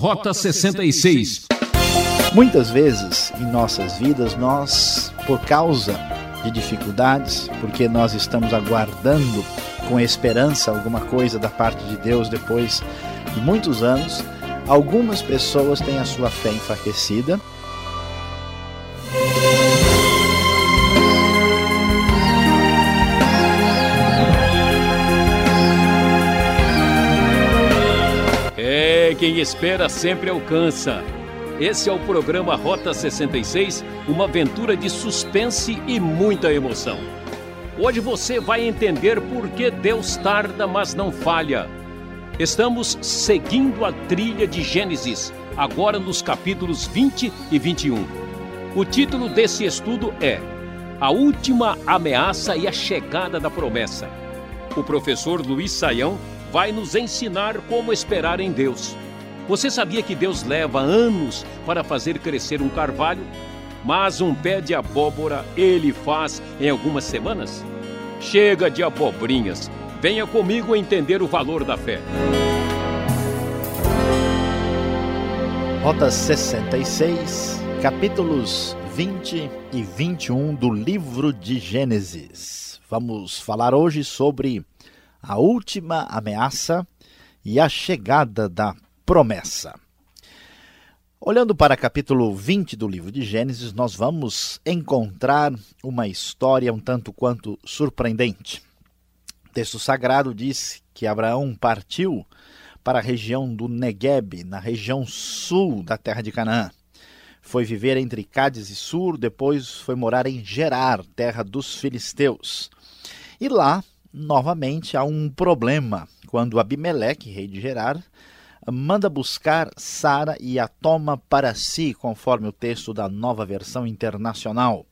Rota 66. Muitas vezes em nossas vidas, nós, por causa de dificuldades, porque nós estamos aguardando com esperança alguma coisa da parte de Deus depois de muitos anos, algumas pessoas têm a sua fé enfraquecida. Espera sempre alcança. Esse é o programa Rota 66, uma aventura de suspense e muita emoção. Hoje você vai entender por que Deus tarda, mas não falha. Estamos seguindo a trilha de Gênesis, agora nos capítulos 20 e 21. O título desse estudo é A Última Ameaça e a Chegada da Promessa. O professor Luiz Saião vai nos ensinar como esperar em Deus. Você sabia que Deus leva anos para fazer crescer um carvalho, mas um pé de abóbora ele faz em algumas semanas? Chega de abobrinhas. Venha comigo entender o valor da fé. Rota 66, capítulos 20 e 21 do livro de Gênesis. Vamos falar hoje sobre a última ameaça e a chegada da promessa. Olhando para capítulo 20 do livro de Gênesis, nós vamos encontrar uma história um tanto quanto surpreendente. O texto sagrado diz que Abraão partiu para a região do Negueb, na região sul da terra de Canaã. Foi viver entre Cádiz e Sur, depois foi morar em Gerar, terra dos filisteus. E lá, novamente, há um problema, quando Abimeleque, rei de Gerar, manda buscar Sara e a toma para si, conforme o texto da nova versão internacional.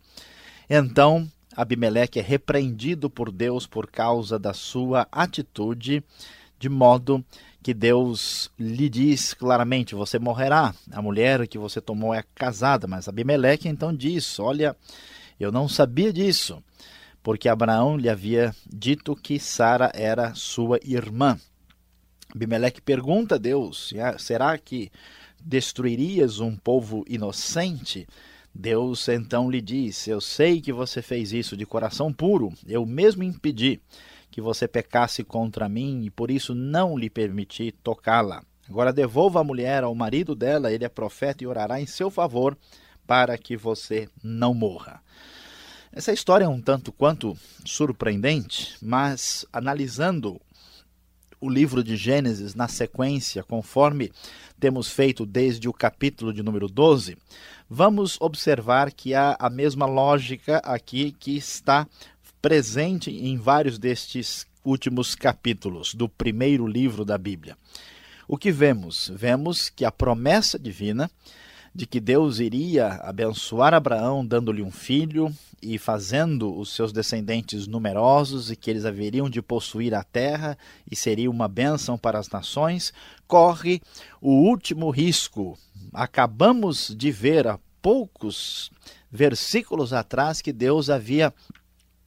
Então, Abimeleque é repreendido por Deus por causa da sua atitude, de modo que Deus lhe diz claramente: Você morrerá. A mulher que você tomou é casada. Mas Abimeleque então diz: Olha, eu não sabia disso, porque Abraão lhe havia dito que Sara era sua irmã. Abimeleque pergunta a Deus: será que destruirias um povo inocente? Deus então lhe diz: Eu sei que você fez isso de coração puro, eu mesmo impedi que você pecasse contra mim e por isso não lhe permiti tocá-la. Agora devolva a mulher ao marido dela, ele é profeta e orará em seu favor para que você não morra. Essa história é um tanto quanto surpreendente, mas analisando o livro de Gênesis na sequência, conforme temos feito desde o capítulo de número 12, vamos observar que há a mesma lógica aqui que está presente em vários destes últimos capítulos do primeiro livro da Bíblia. O que vemos? Vemos que a promessa divina de que Deus iria abençoar Abraão dando-lhe um filho e fazendo os seus descendentes numerosos e que eles haveriam de possuir a terra e seria uma bênção para as nações, corre o último risco. Acabamos de ver há poucos versículos atrás que Deus havia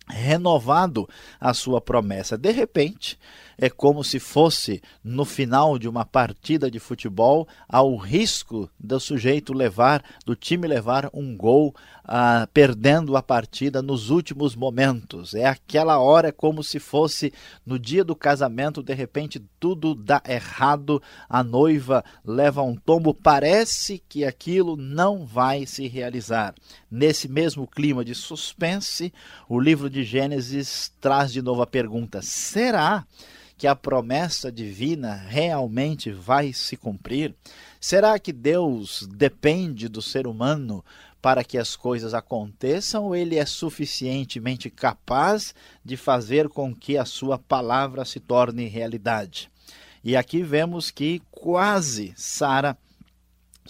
renovado a sua promessa. De repente, é como se fosse no final de uma partida de futebol ao risco do sujeito levar, do time levar um gol, ah, perdendo a partida nos últimos momentos. É aquela hora como se fosse no dia do casamento, de repente tudo dá errado, a noiva leva um tombo, parece que aquilo não vai se realizar. Nesse mesmo clima de suspense, o livro de Gênesis traz de novo a pergunta: será que a promessa divina realmente vai se cumprir? Será que Deus depende do ser humano para que as coisas aconteçam ou ele é suficientemente capaz de fazer com que a sua palavra se torne realidade? E aqui vemos que quase Sara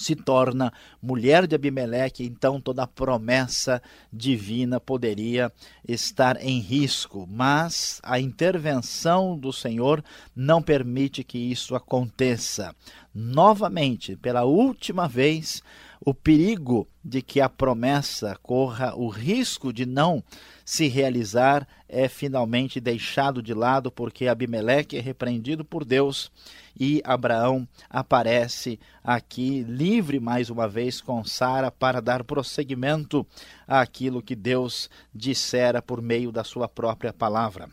se torna mulher de Abimeleque, então toda a promessa divina poderia estar em risco, mas a intervenção do Senhor não permite que isso aconteça. novamente, pela última vez, o perigo de que a promessa corra o risco de não se realizar é finalmente deixado de lado porque Abimeleque é repreendido por Deus e Abraão aparece aqui livre mais uma vez com Sara para dar prosseguimento àquilo que Deus dissera por meio da sua própria palavra.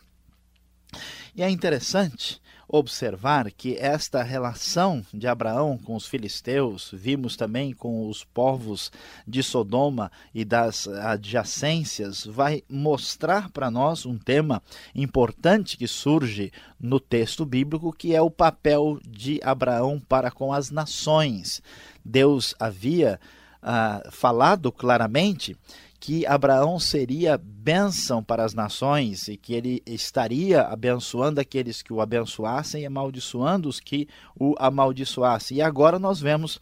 E é interessante observar que esta relação de Abraão com os filisteus, vimos também com os povos de Sodoma e das adjacências, vai mostrar para nós um tema importante que surge no texto bíblico, que é o papel de Abraão para com as nações. Deus havia ah, falado claramente que Abraão seria bênção para as nações e que ele estaria abençoando aqueles que o abençoassem e amaldiçoando os que o amaldiçoassem. E agora nós vemos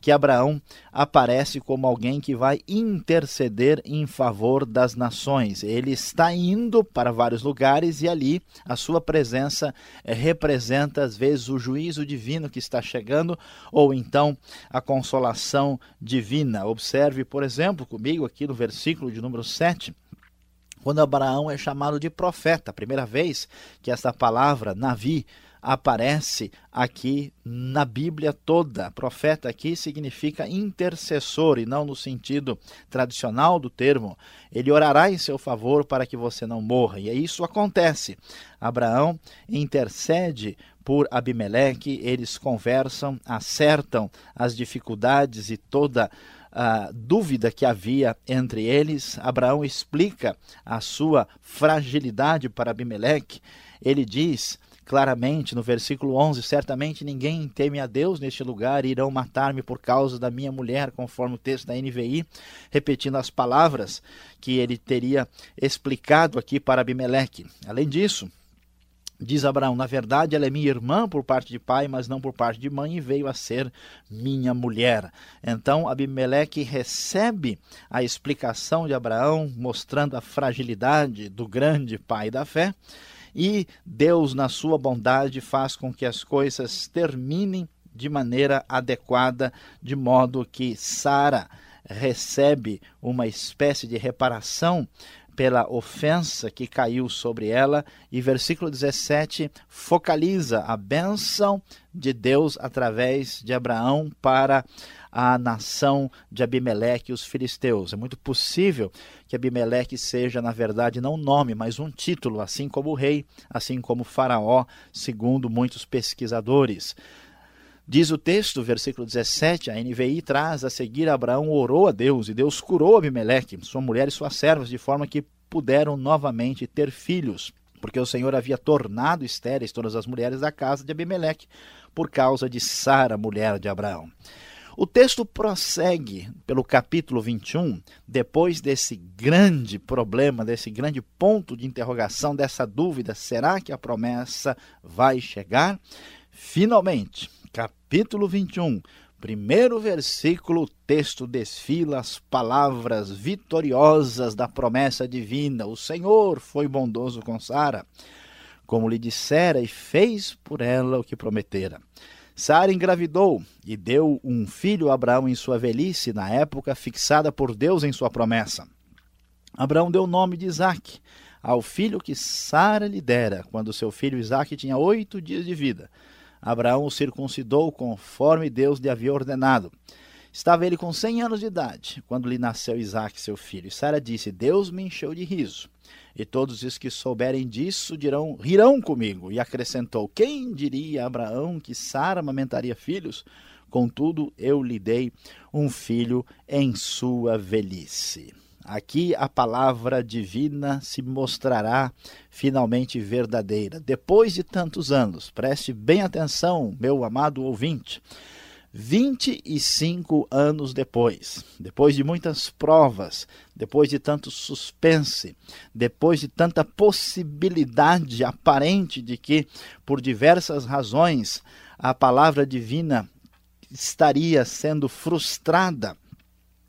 que Abraão aparece como alguém que vai interceder em favor das nações. Ele está indo para vários lugares e ali a sua presença eh, representa às vezes o juízo divino que está chegando ou então a consolação divina. Observe, por exemplo, comigo aqui no versículo de número 7 quando Abraão é chamado de profeta, a primeira vez que essa palavra Navi aparece aqui na Bíblia toda. Profeta aqui significa intercessor e não no sentido tradicional do termo. Ele orará em seu favor para que você não morra. E isso acontece. Abraão intercede por Abimeleque, eles conversam, acertam as dificuldades e toda a dúvida que havia entre eles. Abraão explica a sua fragilidade para Abimeleque. Ele diz claramente no versículo 11: Certamente ninguém teme a Deus neste lugar e irão matar-me por causa da minha mulher, conforme o texto da NVI, repetindo as palavras que ele teria explicado aqui para Abimeleque. Além disso, Diz Abraão: Na verdade, ela é minha irmã por parte de pai, mas não por parte de mãe, e veio a ser minha mulher. Então, Abimeleque recebe a explicação de Abraão, mostrando a fragilidade do grande pai da fé, e Deus, na sua bondade, faz com que as coisas terminem de maneira adequada, de modo que Sara recebe uma espécie de reparação pela ofensa que caiu sobre ela, e versículo 17 focaliza a bênção de Deus através de Abraão para a nação de Abimeleque e os filisteus. É muito possível que Abimeleque seja, na verdade, não um nome, mas um título, assim como o rei, assim como Faraó, segundo muitos pesquisadores. Diz o texto, versículo 17, a NVI traz a seguir: Abraão orou a Deus e Deus curou Abimeleque, sua mulher e suas servas, de forma que puderam novamente ter filhos, porque o Senhor havia tornado estéreis todas as mulheres da casa de Abimeleque por causa de Sara, mulher de Abraão. O texto prossegue pelo capítulo 21, depois desse grande problema, desse grande ponto de interrogação, dessa dúvida: será que a promessa vai chegar? Finalmente, capítulo 21, primeiro versículo, o texto desfila as palavras vitoriosas da promessa divina. O Senhor foi bondoso com Sara, como lhe dissera, e fez por ela o que prometera. Sara engravidou e deu um filho a Abraão em sua velhice, na época fixada por Deus em sua promessa. Abraão deu o nome de Isaque ao filho que Sara lhe dera, quando seu filho Isaque tinha oito dias de vida. Abraão o circuncidou conforme Deus lhe havia ordenado. Estava ele com cem anos de idade, quando lhe nasceu Isaque, seu filho. E Sara disse: Deus me encheu de riso. E todos os que souberem disso dirão, rirão comigo. E acrescentou: Quem diria a Abraão que Sara amamentaria filhos? Contudo, eu lhe dei um filho em sua velhice. Aqui a palavra divina se mostrará finalmente verdadeira. Depois de tantos anos, preste bem atenção, meu amado ouvinte. 25 anos depois, depois de muitas provas, depois de tanto suspense, depois de tanta possibilidade aparente de que, por diversas razões, a palavra divina estaria sendo frustrada,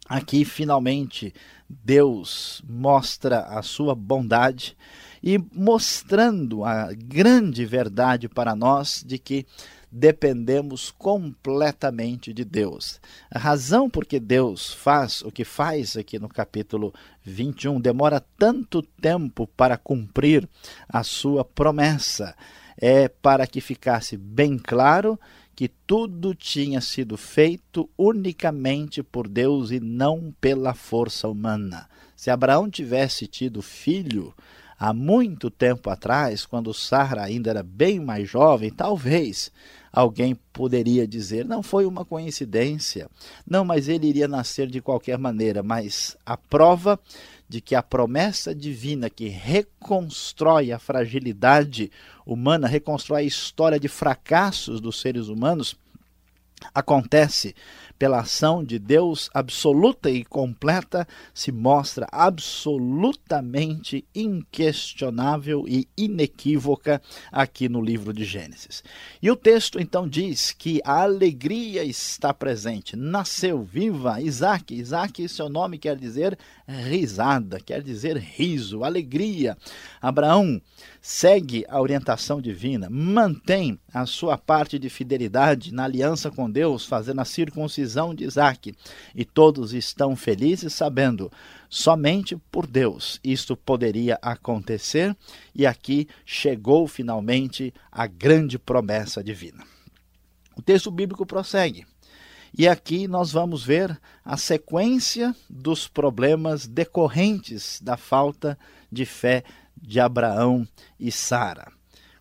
aqui finalmente Deus mostra a sua bondade e mostrando a grande verdade para nós de que dependemos completamente de Deus. A razão por que Deus faz o que faz aqui no capítulo 21 demora tanto tempo para cumprir a sua promessa é para que ficasse bem claro que tudo tinha sido feito unicamente por Deus e não pela força humana. Se Abraão tivesse tido filho, há muito tempo atrás, quando Sara ainda era bem mais jovem, talvez alguém poderia dizer: não foi uma coincidência, não, mas ele iria nascer de qualquer maneira. Mas a prova de que a promessa divina que reconstrói a fragilidade humana, reconstrói a história de fracassos dos seres humanos, acontece pela ação de Deus absoluta e completa, se mostra absolutamente inquestionável e inequívoca aqui no livro de Gênesis. E o texto então diz que a alegria está presente. Nasceu viva Isaac. Isaac, seu nome quer dizer risada, quer dizer riso, alegria. Abraão segue a orientação divina, mantém a sua parte de fidelidade na aliança com Deus, fazendo a circuncisão de Isaac. E todos estão felizes sabendo, somente por Deus isto poderia acontecer, e aqui chegou finalmente a grande promessa divina. O texto bíblico prossegue. E aqui nós vamos ver a sequência dos problemas decorrentes da falta de fé de Abraão e Sara.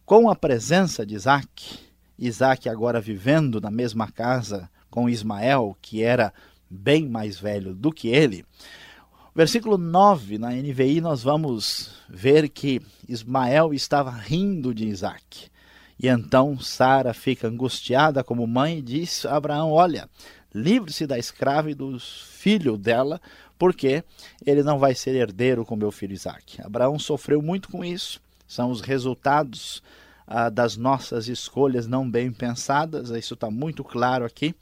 Com a presença de Isaac, Isaac agora vivendo na mesma casa com Ismael, que era bem mais velho do que ele, versículo 9 na NVI nós vamos ver que Ismael estava rindo de Isaac. E então Sara fica angustiada como mãe e diz a Abraão: Olha, livre-se da escrava e do filho dela, porque ele não vai ser herdeiro com meu filho Isaac. Abraão sofreu muito com isso, são os resultados ah, das nossas escolhas não bem pensadas, isso está muito claro aqui.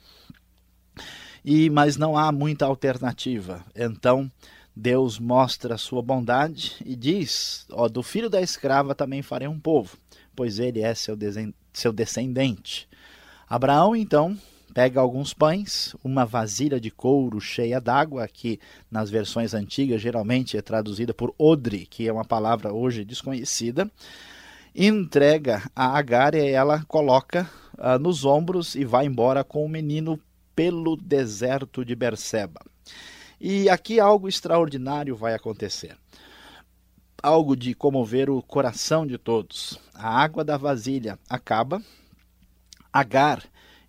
E, mas não há muita alternativa. Então, Deus mostra a sua bondade e diz: ó, do filho da escrava também farei um povo, pois ele é seu, seu descendente. Abraão, então, pega alguns pães, uma vasilha de couro cheia d'água, que nas versões antigas geralmente é traduzida por odre, que é uma palavra hoje desconhecida, entrega a Agar e ela coloca uh, nos ombros e vai embora com o menino pelo deserto de Berseba. E aqui algo extraordinário vai acontecer. Algo de comover o coração de todos. A água da vasilha acaba, Agar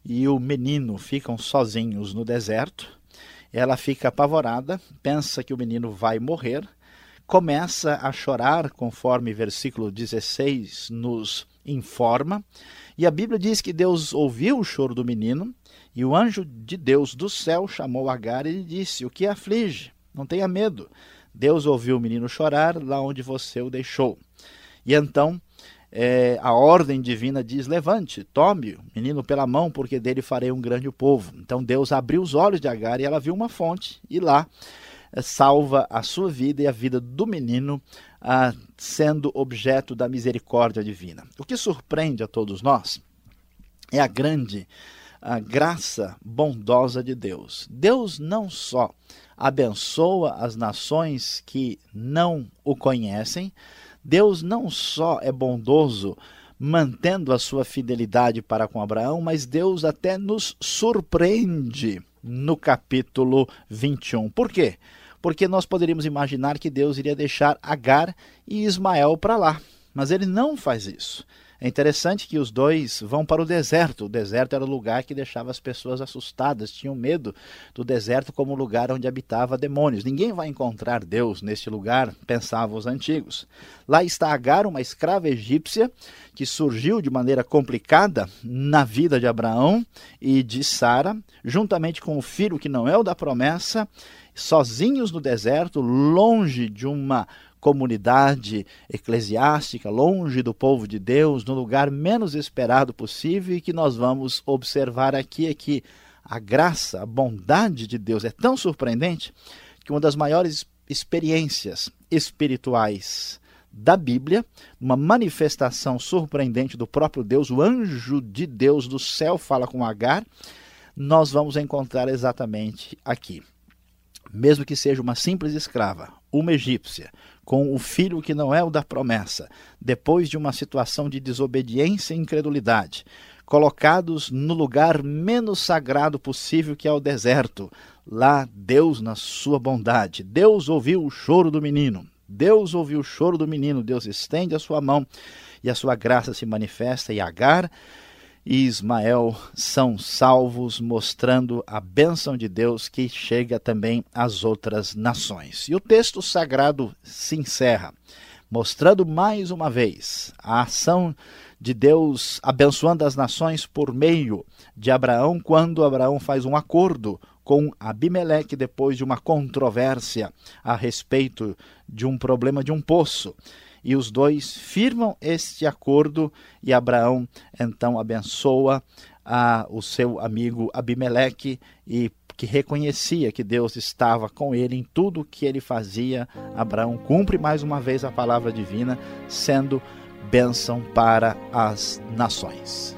e o menino ficam sozinhos no deserto. Ela fica apavorada, pensa que o menino vai morrer, começa a chorar, conforme versículo 16 nos informa. E a Bíblia diz que Deus ouviu o choro do menino e o anjo de Deus do céu chamou Agar e lhe disse: O que aflige? Não tenha medo. Deus ouviu o menino chorar lá onde você o deixou. E então é, a ordem divina diz: levante, tome o menino pela mão, porque dele farei um grande povo. Então Deus abriu os olhos de Agar e ela viu uma fonte, e lá é, salva a sua vida e a vida do menino, sendo objeto da misericórdia divina. O que surpreende a todos nós é a grande a graça bondosa de Deus. Deus não só abençoa as nações que não o conhecem, Deus não só é bondoso, mantendo a sua fidelidade para com Abraão, mas Deus até nos surpreende no capítulo 21. Por quê? Porque nós poderíamos imaginar que Deus iria deixar Agar e Ismael para lá, mas ele não faz isso. É interessante que os dois vão para o deserto. O deserto era o lugar que deixava as pessoas assustadas, tinham medo do deserto como lugar onde habitava demônios. Ninguém vai encontrar Deus neste lugar, pensavam os antigos. Lá está Agar, uma escrava egípcia que surgiu de maneira complicada na vida de Abraão e de Sara, juntamente com o filho que não é o da promessa, sozinhos no deserto, longe de uma comunidade eclesiástica, longe do povo de Deus, no lugar menos esperado possível, e que nós vamos observar aqui é que a graça, a bondade de Deus é tão surpreendente que uma das maiores experiências espirituais da Bíblia, uma manifestação surpreendente do próprio Deus, o anjo de Deus do céu fala com Agar, nós vamos encontrar exatamente aqui. Mesmo que seja uma simples escrava, uma egípcia, com o filho que não é o da promessa, depois de uma situação de desobediência e incredulidade, colocados no lugar menos sagrado possível, que é o deserto. Lá, Deus, na sua bondade, Deus ouviu o choro do menino. Deus ouviu o choro do menino, Deus estende a sua mão e a sua graça se manifesta, e Agar e Ismael são salvos, mostrando a bênção de Deus que chega também às outras nações. E o texto sagrado se encerra, mostrando mais uma vez a ação de Deus abençoando as nações por meio de Abraão, quando Abraão faz um acordo com Abimeleque depois de uma controvérsia a respeito de um problema de um poço. E os dois firmam este acordo e Abraão então abençoa a, o seu amigo Abimeleque e que reconhecia que Deus estava com ele em tudo que ele fazia. Abraão cumpre mais uma vez a palavra divina, sendo bênção para as nações.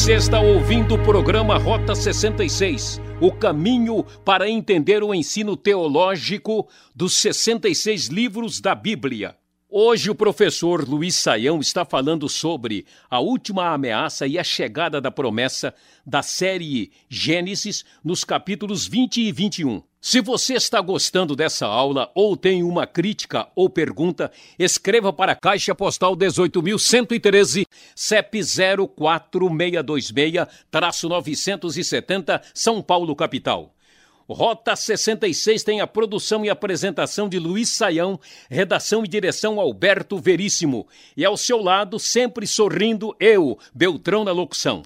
Você está ouvindo o programa Rota 66, o caminho para entender o ensino teológico dos 66 livros da Bíblia. Hoje o professor Luiz Saião está falando sobre a última ameaça e a chegada da promessa da série Gênesis nos capítulos 20 e 21. Se você está gostando dessa aula ou tem uma crítica ou pergunta, escreva para a Caixa Postal 18.113, CEP 04626-970, São Paulo, capital. Rota 66 tem a produção e apresentação de Luiz Saião, redação e direção Alberto Veríssimo. E ao seu lado, sempre sorrindo, eu, Beltrão na locução.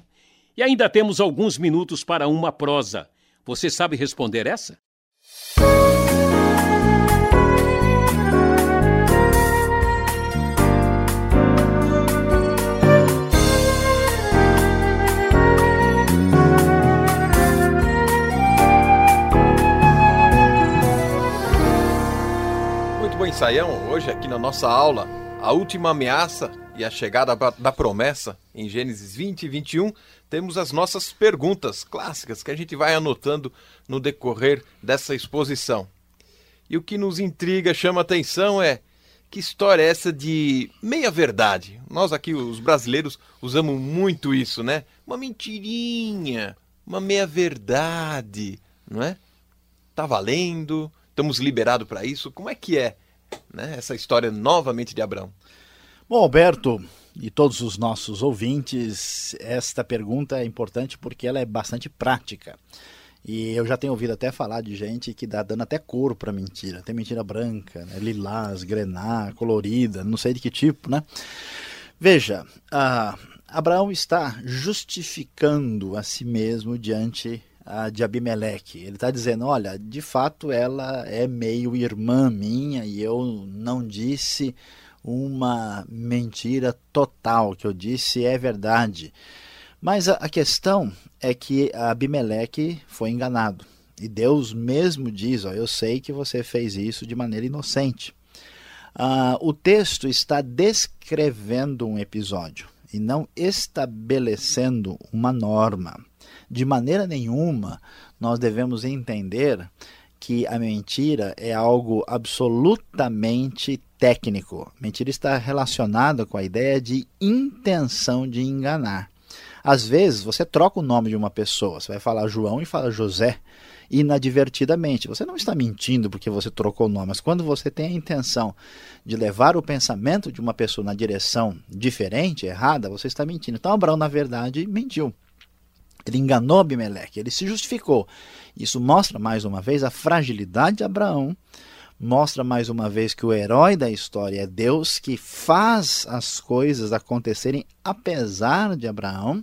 E ainda temos alguns minutos para uma prosa. Você sabe responder essa? Saião, hoje aqui na nossa aula, a última ameaça e a chegada da promessa, em Gênesis 20 e 21, temos as nossas perguntas clássicas que a gente vai anotando no decorrer dessa exposição. E o que nos intriga, chama atenção é que história é essa de meia-verdade? Nós aqui, os brasileiros, usamos muito isso, né? Uma mentirinha, uma meia-verdade, não é? Tá valendo? Estamos liberados para isso? Como é que é né, essa história novamente de Abraão? Bom, Alberto e todos os nossos ouvintes, esta pergunta é importante porque ela é bastante prática. E eu já tenho ouvido até falar de gente que dá dando até cor para mentira. Tem mentira branca, né? lilás, grená, colorida, não sei de que tipo, né? Veja, uh, Abraão está justificando a si mesmo diante a de Abimeleque. Ele está dizendo: olha, de fato ela é meio irmã minha e eu não disse uma mentira total, que eu disse é verdade. Mas a, a questão é que Abimeleque foi enganado. E Deus mesmo diz: ó, eu sei que você fez isso de maneira inocente. Ah, o texto está descrevendo um episódio e não estabelecendo uma norma. De maneira nenhuma nós devemos entender que a mentira é algo absolutamente técnico. Mentira está relacionada com a ideia de intenção de enganar. Às vezes você troca o nome de uma pessoa, você vai falar João e fala José inadvertidamente. Você não está mentindo porque você trocou o nome, mas quando você tem a intenção de levar o pensamento de uma pessoa na direção diferente, errada, você está mentindo. Então Abraão, na verdade, mentiu. Ele enganou Abimeleque, ele se justificou. Isso mostra mais uma vez a fragilidade de Abraão, mostra mais uma vez que o herói da história é Deus que faz as coisas acontecerem apesar de Abraão.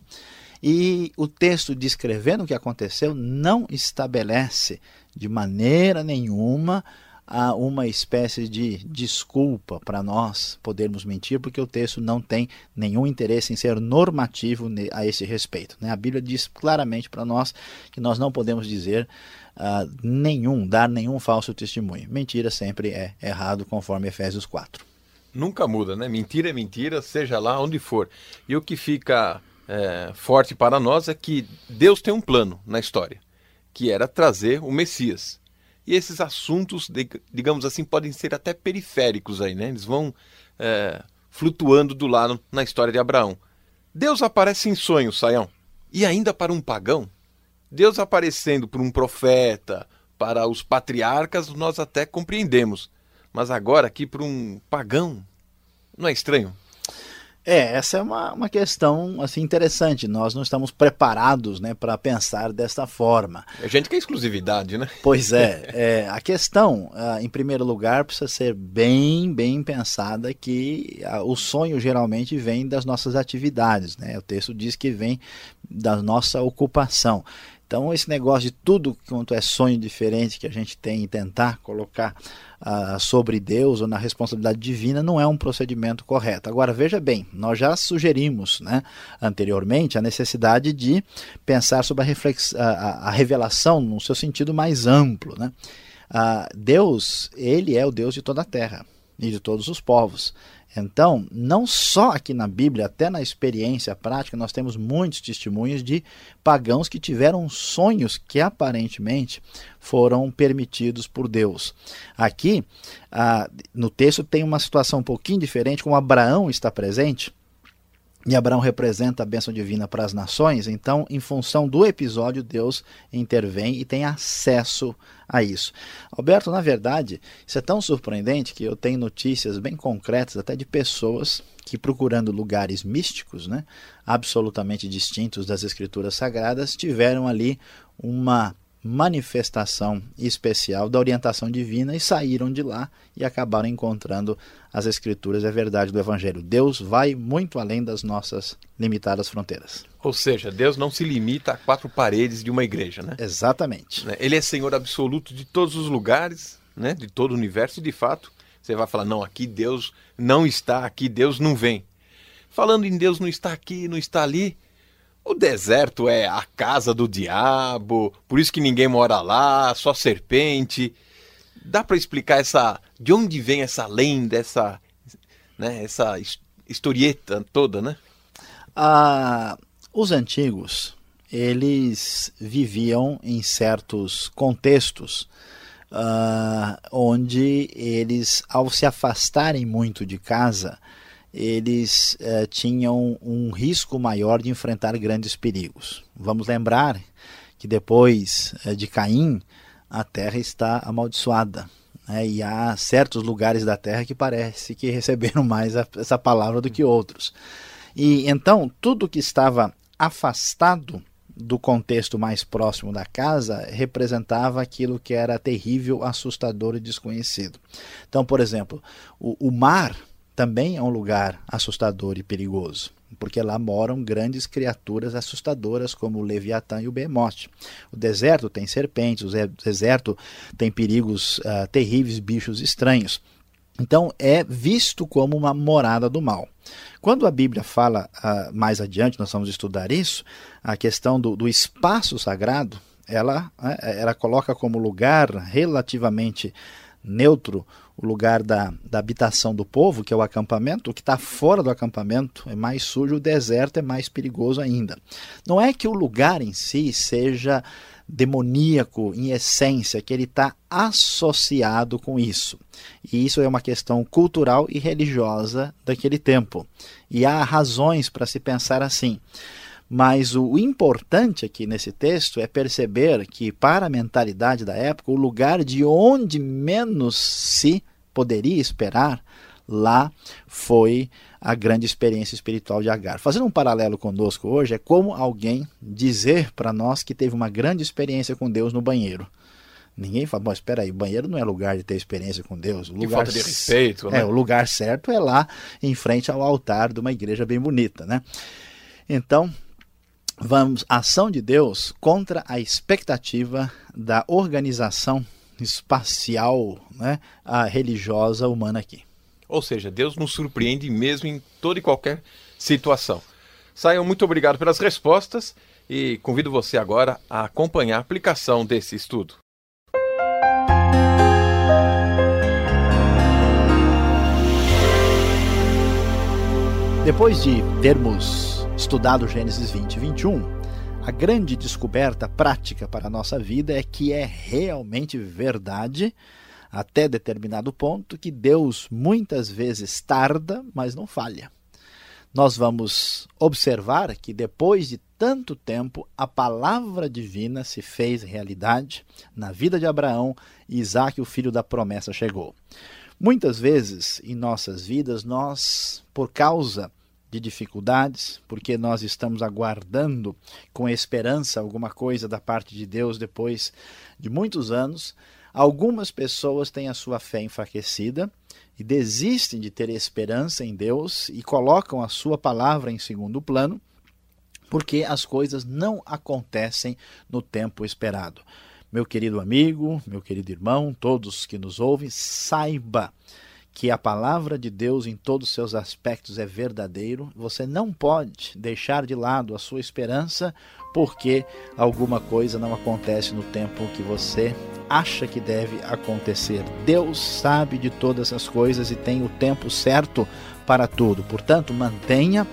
E o texto descrevendo o que aconteceu não estabelece de maneira nenhuma há uma espécie de desculpa para nós podermos mentir, porque o texto não tem nenhum interesse em ser normativo a esse respeito. Né? A Bíblia diz claramente para nós que nós não podemos dizer uh, nenhum, dar nenhum falso testemunho. Mentira sempre é errado, conforme Efésios 4. Nunca muda, né? Mentira é mentira, seja lá onde for. E o que fica é, forte para nós é que Deus tem um plano na história, que era trazer o Messias. E esses assuntos, digamos assim, podem ser até periféricos aí, né? Eles vão é, flutuando do lado na história de Abraão. Deus aparece em sonhos, Saião. E ainda para um pagão, Deus aparecendo para um profeta, para os patriarcas, nós até compreendemos. Mas agora aqui para um pagão, não é estranho? É, essa é uma, uma questão assim interessante. Nós não estamos preparados né, para pensar desta forma. A gente quer exclusividade, né? Pois é. é a questão, uh, em primeiro lugar, precisa ser bem, bem pensada que uh, o sonho geralmente vem das nossas atividades. Né? O texto diz que vem da nossa ocupação. Então, esse negócio de tudo quanto é sonho diferente que a gente tem e tentar colocar uh, sobre Deus ou na responsabilidade divina não é um procedimento correto. Agora, veja bem, nós já sugerimos né, anteriormente a necessidade de pensar sobre a, reflex, a, revelação no seu sentido mais amplo. Né? Uh, Deus, ele é o Deus de toda a terra e de todos os povos. Então, não só aqui na Bíblia, até na experiência prática, nós temos muitos testemunhos de pagãos que tiveram sonhos que aparentemente foram permitidos por Deus. Aqui, ah, no texto, tem uma situação um pouquinho diferente, como Abraão está presente. E Abraão representa a bênção divina para as nações, então, em função do episódio, Deus intervém e tem acesso a isso. Alberto, na verdade, isso é tão surpreendente que eu tenho notícias bem concretas, até de pessoas que, procurando lugares místicos, né, absolutamente distintos das escrituras sagradas, tiveram ali uma manifestação especial da orientação divina e saíram de lá e acabaram encontrando as escrituras e a verdade do evangelho. Deus vai muito além das nossas limitadas fronteiras. Ou seja, Deus não se limita a quatro paredes de uma igreja, né? Exatamente. Né? Ele é Senhor absoluto de todos os lugares, né? De todo o universo e de fato, você vai falar, não, aqui Deus não está, aqui Deus não vem. Falando em Deus não está aqui, não está ali, o deserto é a casa do diabo, por isso que ninguém mora lá, só serpente. Dá para explicar essa de onde vem essa lenda, essa, né, essa historieta toda, né? Ah, os antigos, eles viviam em certos contextos uh, onde eles, ao se afastarem muito de casa, eles eh, tinham um risco maior de enfrentar grandes perigos. Vamos lembrar que depois eh, de Caim, a terra está amaldiçoada. Né? E há certos lugares da terra que parece que receberam mais a, essa palavra do que outros. E então, tudo que estava afastado do contexto mais próximo da casa representava aquilo que era terrível, assustador e desconhecido. Então, por exemplo, o, o mar também é um lugar assustador e perigoso, porque lá moram grandes criaturas assustadoras como o Leviatã e o Behemoth. O deserto tem serpentes, o deserto tem perigos uh, terríveis, bichos estranhos. Então é visto como uma morada do mal. Quando a Bíblia fala uh, mais adiante, nós vamos estudar isso, a questão do, do espaço sagrado, ela, uh, ela coloca como lugar relativamente neutro o lugar da, da habitação do povo, que é o acampamento, o que está fora do acampamento é mais sujo, o deserto é mais perigoso ainda. Não é que o lugar em si seja demoníaco em essência, que ele está associado com isso. E isso é uma questão cultural e religiosa daquele tempo. E há razões para se pensar assim. Mas o importante aqui nesse texto é perceber que, para a mentalidade da época, o lugar de onde menos se poderia esperar, lá foi a grande experiência espiritual de Agar. Fazendo um paralelo conosco hoje, é como alguém dizer para nós que teve uma grande experiência com Deus no banheiro. Ninguém fala, bom, espera aí, o banheiro não é lugar de ter experiência com Deus. O lugar falta de respeito, né? É, o lugar certo é lá em frente ao altar de uma igreja bem bonita, né? Então, vamos, ação de Deus contra a expectativa da organização espacial, né, a religiosa humana aqui. Ou seja, Deus nos surpreende mesmo em toda e qualquer situação. Saiam, muito obrigado pelas respostas e convido você agora a acompanhar a aplicação desse estudo. Depois de termos estudado Gênesis 20 e 21, a grande descoberta prática para a nossa vida é que é realmente verdade até determinado ponto que Deus muitas vezes tarda, mas não falha. Nós vamos observar que depois de tanto tempo a palavra divina se fez realidade na vida de Abraão e Isaac, o filho da promessa, chegou. Muitas vezes em nossas vidas, nós, por causa de dificuldades, porque nós estamos aguardando com esperança alguma coisa da parte de Deus depois de muitos anos, Algumas pessoas têm a sua fé enfraquecida e desistem de ter esperança em Deus e colocam a sua palavra em segundo plano, porque as coisas não acontecem no tempo esperado. Meu querido amigo, meu querido irmão, todos que nos ouvem, saiba que a palavra de Deus em todos os seus aspectos é verdadeiro, você não pode deixar de lado a sua esperança porque alguma coisa não acontece no tempo que você acha que deve acontecer. Deus sabe de todas as coisas e tem o tempo certo para tudo. Portanto, mantenha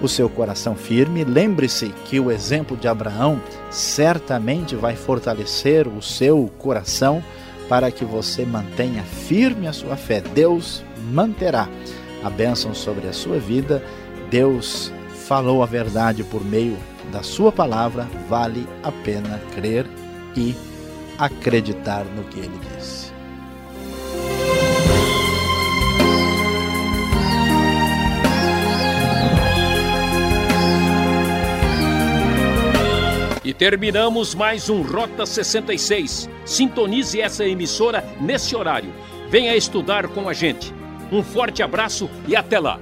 o seu coração firme. Lembre-se que o exemplo de Abraão certamente vai fortalecer o seu coração para que você mantenha firme a sua fé. Deus manterá a bênção sobre a sua vida. Deus falou a verdade por meio da sua palavra. Vale a pena crer e acreditar no que ele disse. Terminamos mais um Rota 66. Sintonize essa emissora nesse horário. Venha estudar com a gente. Um forte abraço e até lá!